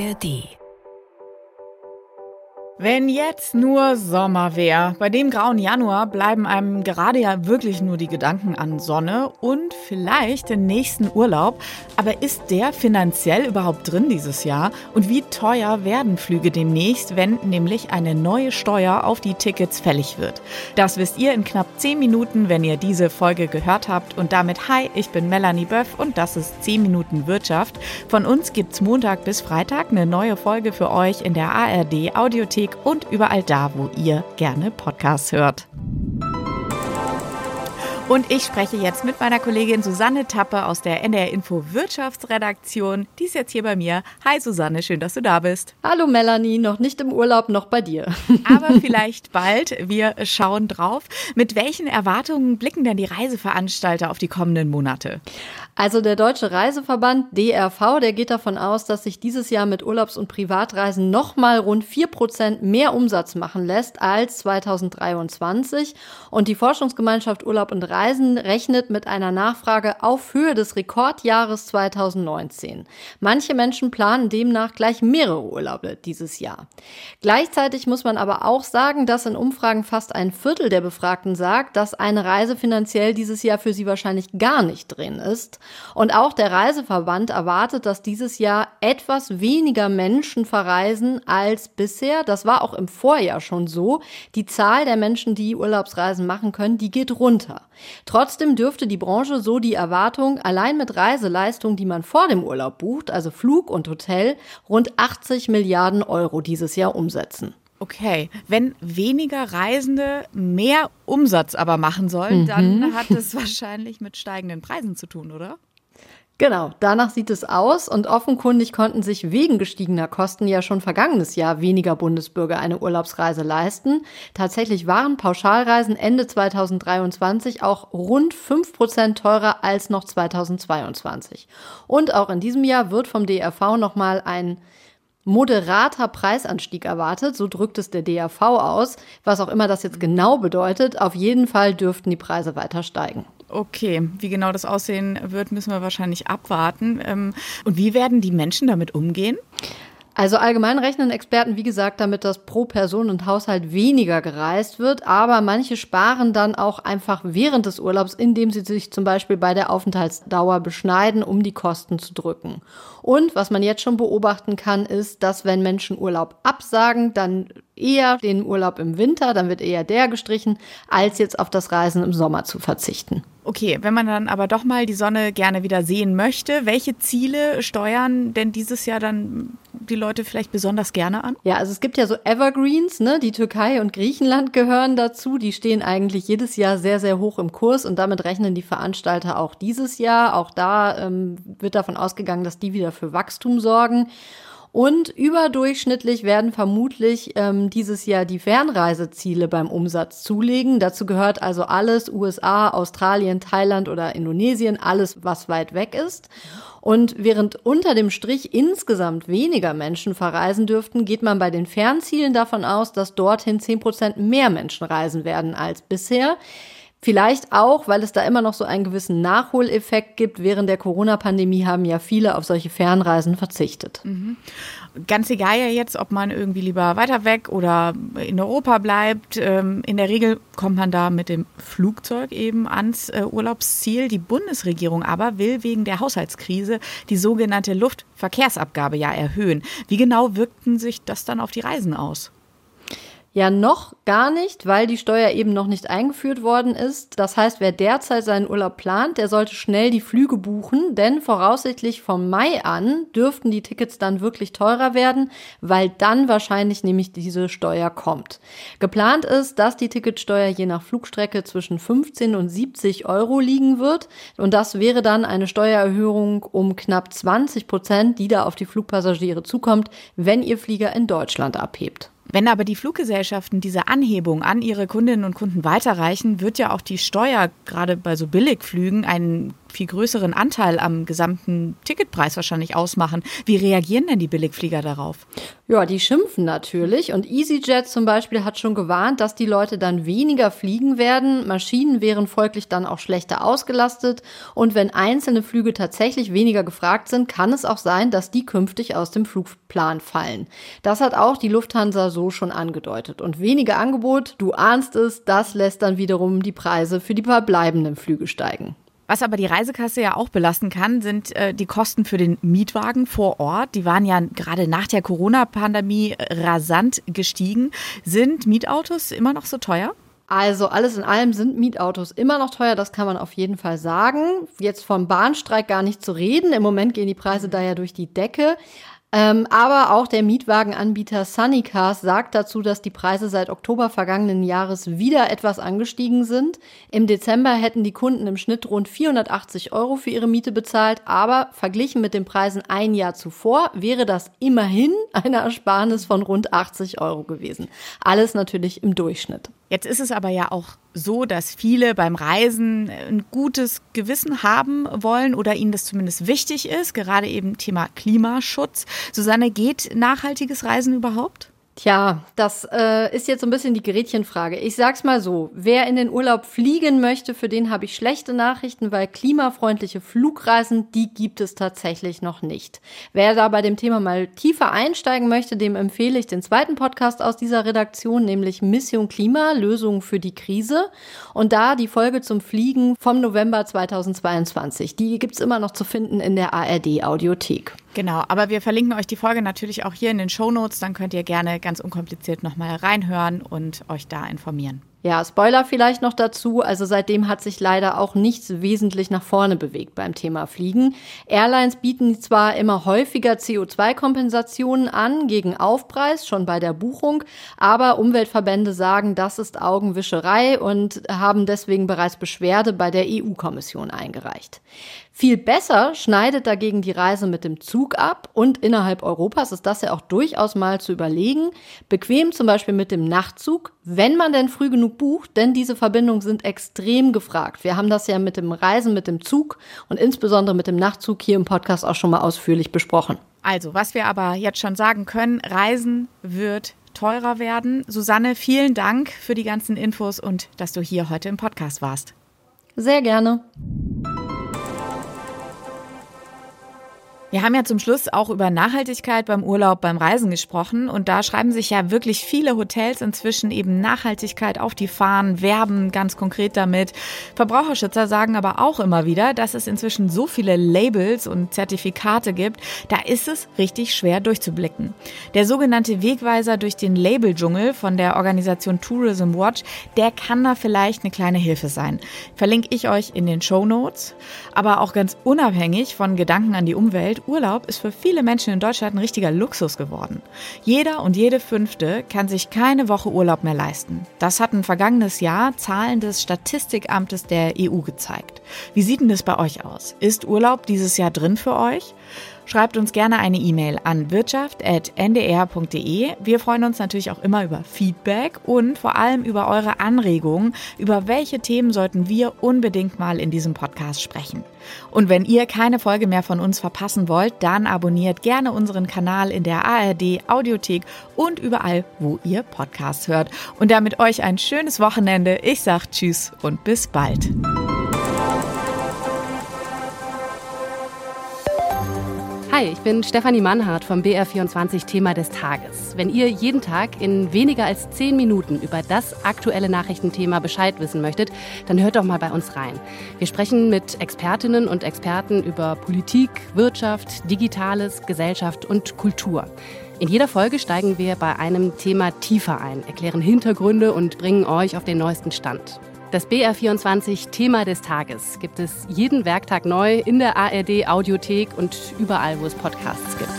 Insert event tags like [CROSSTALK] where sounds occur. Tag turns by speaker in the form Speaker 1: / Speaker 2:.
Speaker 1: ARD
Speaker 2: wenn jetzt nur Sommer wäre. Bei dem grauen Januar bleiben einem gerade ja wirklich nur die Gedanken an Sonne und vielleicht den nächsten Urlaub. Aber ist der finanziell überhaupt drin dieses Jahr? Und wie teuer werden Flüge demnächst, wenn nämlich eine neue Steuer auf die Tickets fällig wird? Das wisst ihr in knapp 10 Minuten, wenn ihr diese Folge gehört habt. Und damit hi, ich bin Melanie Böff und das ist 10 Minuten Wirtschaft. Von uns gibt's Montag bis Freitag eine neue Folge für euch in der ARD Audiothek Audiothek und überall da, wo ihr gerne Podcasts hört. Und ich spreche jetzt mit meiner Kollegin Susanne Tappe aus der NDR Info Wirtschaftsredaktion. Die ist jetzt hier bei mir. Hi Susanne, schön, dass du da bist.
Speaker 3: Hallo Melanie, noch nicht im Urlaub, noch bei dir. [LAUGHS]
Speaker 2: Aber [LAUGHS] vielleicht bald. Wir schauen drauf. Mit welchen Erwartungen blicken denn die Reiseveranstalter auf die kommenden Monate?
Speaker 3: Also der Deutsche Reiseverband DRV, der geht davon aus, dass sich dieses Jahr mit Urlaubs- und Privatreisen nochmal rund 4% mehr Umsatz machen lässt als 2023. Und die Forschungsgemeinschaft Urlaub und Reisen rechnet mit einer Nachfrage auf Höhe des Rekordjahres 2019. Manche Menschen planen demnach gleich mehrere Urlaube dieses Jahr. Gleichzeitig muss man aber auch sagen, dass in Umfragen fast ein Viertel der Befragten sagt, dass eine Reise finanziell dieses Jahr für sie wahrscheinlich gar nicht drin ist. Und auch der Reiseverband erwartet, dass dieses Jahr etwas weniger Menschen verreisen als bisher. Das war auch im Vorjahr schon so. Die Zahl der Menschen, die Urlaubsreisen machen können, die geht runter. Trotzdem dürfte die Branche so die Erwartung, allein mit Reiseleistungen, die man vor dem Urlaub bucht, also Flug und Hotel, rund 80 Milliarden Euro dieses Jahr umsetzen.
Speaker 2: Okay, wenn weniger Reisende mehr Umsatz aber machen sollen, mhm. dann hat es [LAUGHS] wahrscheinlich mit steigenden Preisen zu tun, oder?
Speaker 3: Genau, danach sieht es aus und offenkundig konnten sich wegen gestiegener Kosten ja schon vergangenes Jahr weniger Bundesbürger eine Urlaubsreise leisten. Tatsächlich waren Pauschalreisen Ende 2023 auch rund fünf Prozent teurer als noch 2022. Und auch in diesem Jahr wird vom DRV nochmal ein moderater Preisanstieg erwartet, so drückt es der DAV aus, was auch immer das jetzt genau bedeutet. Auf jeden Fall dürften die Preise weiter steigen.
Speaker 2: Okay, wie genau das aussehen wird, müssen wir wahrscheinlich abwarten. Ähm, und wie werden die Menschen damit umgehen?
Speaker 3: Also allgemein rechnen Experten, wie gesagt, damit, dass pro Person und Haushalt weniger gereist wird, aber manche sparen dann auch einfach während des Urlaubs, indem sie sich zum Beispiel bei der Aufenthaltsdauer beschneiden, um die Kosten zu drücken. Und was man jetzt schon beobachten kann, ist, dass wenn Menschen Urlaub absagen, dann eher den Urlaub im Winter, dann wird eher der gestrichen, als jetzt auf das Reisen im Sommer zu verzichten.
Speaker 2: Okay, wenn man dann aber doch mal die Sonne gerne wieder sehen möchte, welche Ziele steuern denn dieses Jahr dann die Leute vielleicht besonders gerne an?
Speaker 3: Ja, also es gibt ja so Evergreens, ne? Die Türkei und Griechenland gehören dazu. Die stehen eigentlich jedes Jahr sehr, sehr hoch im Kurs und damit rechnen die Veranstalter auch dieses Jahr. Auch da ähm, wird davon ausgegangen, dass die wieder für Wachstum sorgen. Und überdurchschnittlich werden vermutlich ähm, dieses Jahr die Fernreiseziele beim Umsatz zulegen. Dazu gehört also alles USA, Australien, Thailand oder Indonesien, alles, was weit weg ist. Und während unter dem Strich insgesamt weniger Menschen verreisen dürften, geht man bei den Fernzielen davon aus, dass dorthin zehn Prozent mehr Menschen reisen werden als bisher. Vielleicht auch, weil es da immer noch so einen gewissen Nachholeffekt gibt. Während der Corona-Pandemie haben ja viele auf solche Fernreisen verzichtet. Mhm.
Speaker 2: Ganz egal ja jetzt, ob man irgendwie lieber weiter weg oder in Europa bleibt. Ähm, in der Regel kommt man da mit dem Flugzeug eben ans äh, Urlaubsziel. Die Bundesregierung aber will wegen der Haushaltskrise die sogenannte Luftverkehrsabgabe ja erhöhen. Wie genau wirkten sich das dann auf die Reisen aus?
Speaker 3: Ja, noch gar nicht, weil die Steuer eben noch nicht eingeführt worden ist. Das heißt, wer derzeit seinen Urlaub plant, der sollte schnell die Flüge buchen, denn voraussichtlich vom Mai an dürften die Tickets dann wirklich teurer werden, weil dann wahrscheinlich nämlich diese Steuer kommt. Geplant ist, dass die Ticketsteuer je nach Flugstrecke zwischen 15 und 70 Euro liegen wird und das wäre dann eine Steuererhöhung um knapp 20 Prozent, die da auf die Flugpassagiere zukommt, wenn ihr Flieger in Deutschland abhebt.
Speaker 2: Wenn aber die Fluggesellschaften diese Anhebung an ihre Kundinnen und Kunden weiterreichen, wird ja auch die Steuer gerade bei so Billigflügen einen viel größeren Anteil am gesamten Ticketpreis wahrscheinlich ausmachen. Wie reagieren denn die Billigflieger darauf?
Speaker 3: Ja, die schimpfen natürlich. Und EasyJet zum Beispiel hat schon gewarnt, dass die Leute dann weniger fliegen werden. Maschinen wären folglich dann auch schlechter ausgelastet. Und wenn einzelne Flüge tatsächlich weniger gefragt sind, kann es auch sein, dass die künftig aus dem Flugplan fallen. Das hat auch die Lufthansa so schon angedeutet. Und weniger Angebot, du ahnst es, das lässt dann wiederum die Preise für die verbleibenden Flüge steigen.
Speaker 2: Was aber die Reisekasse ja auch belasten kann, sind äh, die Kosten für den Mietwagen vor Ort. Die waren ja gerade nach der Corona-Pandemie rasant gestiegen. Sind Mietautos immer noch so teuer?
Speaker 3: Also alles in allem sind Mietautos immer noch teuer, das kann man auf jeden Fall sagen. Jetzt vom Bahnstreik gar nicht zu reden. Im Moment gehen die Preise da ja durch die Decke. Ähm, aber auch der Mietwagenanbieter Sunnycars sagt dazu, dass die Preise seit Oktober vergangenen Jahres wieder etwas angestiegen sind. Im Dezember hätten die Kunden im Schnitt rund 480 Euro für ihre Miete bezahlt, aber verglichen mit den Preisen ein Jahr zuvor wäre das immerhin eine Ersparnis von rund 80 Euro gewesen. Alles natürlich im Durchschnitt.
Speaker 2: Jetzt ist es aber ja auch so, dass viele beim Reisen ein gutes Gewissen haben wollen oder ihnen das zumindest wichtig ist, gerade eben Thema Klimaschutz. Susanne, geht nachhaltiges Reisen überhaupt?
Speaker 3: Tja, das äh, ist jetzt so ein bisschen die Gerätchenfrage. Ich sag's mal so, wer in den Urlaub fliegen möchte, für den habe ich schlechte Nachrichten, weil klimafreundliche Flugreisen, die gibt es tatsächlich noch nicht. Wer da bei dem Thema mal tiefer einsteigen möchte, dem empfehle ich den zweiten Podcast aus dieser Redaktion, nämlich Mission Klima, Lösungen für die Krise. Und da die Folge zum Fliegen vom November 2022. Die gibt's immer noch zu finden in der ARD Audiothek.
Speaker 2: Genau, aber wir verlinken euch die Folge natürlich auch hier in den Show Notes. Dann könnt ihr gerne ganz unkompliziert nochmal reinhören und euch da informieren.
Speaker 3: Ja, Spoiler vielleicht noch dazu. Also seitdem hat sich leider auch nichts wesentlich nach vorne bewegt beim Thema Fliegen. Airlines bieten zwar immer häufiger CO2-Kompensationen an gegen Aufpreis, schon bei der Buchung, aber Umweltverbände sagen, das ist Augenwischerei und haben deswegen bereits Beschwerde bei der EU-Kommission eingereicht. Viel besser schneidet dagegen die Reise mit dem Zug ab und innerhalb Europas ist das ja auch durchaus mal zu überlegen. Bequem zum Beispiel mit dem Nachtzug, wenn man denn früh genug bucht, denn diese Verbindungen sind extrem gefragt. Wir haben das ja mit dem Reisen mit dem Zug und insbesondere mit dem Nachtzug hier im Podcast auch schon mal ausführlich besprochen.
Speaker 2: Also, was wir aber jetzt schon sagen können, Reisen wird teurer werden. Susanne, vielen Dank für die ganzen Infos und dass du hier heute im Podcast warst.
Speaker 3: Sehr gerne.
Speaker 2: Wir haben ja zum Schluss auch über Nachhaltigkeit beim Urlaub, beim Reisen gesprochen und da schreiben sich ja wirklich viele Hotels inzwischen eben Nachhaltigkeit auf die Fahnen, werben ganz konkret damit. Verbraucherschützer sagen aber auch immer wieder, dass es inzwischen so viele Labels und Zertifikate gibt, da ist es richtig schwer durchzublicken. Der sogenannte Wegweiser durch den Labeldschungel von der Organisation Tourism Watch, der kann da vielleicht eine kleine Hilfe sein. Verlinke ich euch in den Show Notes, aber auch ganz unabhängig von Gedanken an die Umwelt Urlaub ist für viele Menschen in Deutschland ein richtiger Luxus geworden. Jeder und jede Fünfte kann sich keine Woche Urlaub mehr leisten. Das hat ein vergangenes Jahr Zahlen des Statistikamtes der EU gezeigt. Wie sieht denn das bei euch aus? Ist Urlaub dieses Jahr drin für euch? Schreibt uns gerne eine E-Mail an wirtschaft.ndr.de. Wir freuen uns natürlich auch immer über Feedback und vor allem über eure Anregungen, über welche Themen sollten wir unbedingt mal in diesem Podcast sprechen. Und wenn ihr keine Folge mehr von uns verpassen wollt, dann abonniert gerne unseren Kanal in der ARD Audiothek und überall, wo ihr Podcasts hört. Und damit euch ein schönes Wochenende. Ich sag Tschüss und bis bald.
Speaker 1: Hi, ich bin Stefanie Mannhardt vom BR24 Thema des Tages. Wenn ihr jeden Tag in weniger als zehn Minuten über das aktuelle Nachrichtenthema Bescheid wissen möchtet, dann hört doch mal bei uns rein. Wir sprechen mit Expertinnen und Experten über Politik, Wirtschaft, Digitales, Gesellschaft und Kultur. In jeder Folge steigen wir bei einem Thema tiefer ein, erklären Hintergründe und bringen euch auf den neuesten Stand. Das BR24 Thema des Tages gibt es jeden Werktag neu in der ARD Audiothek und überall, wo es Podcasts gibt.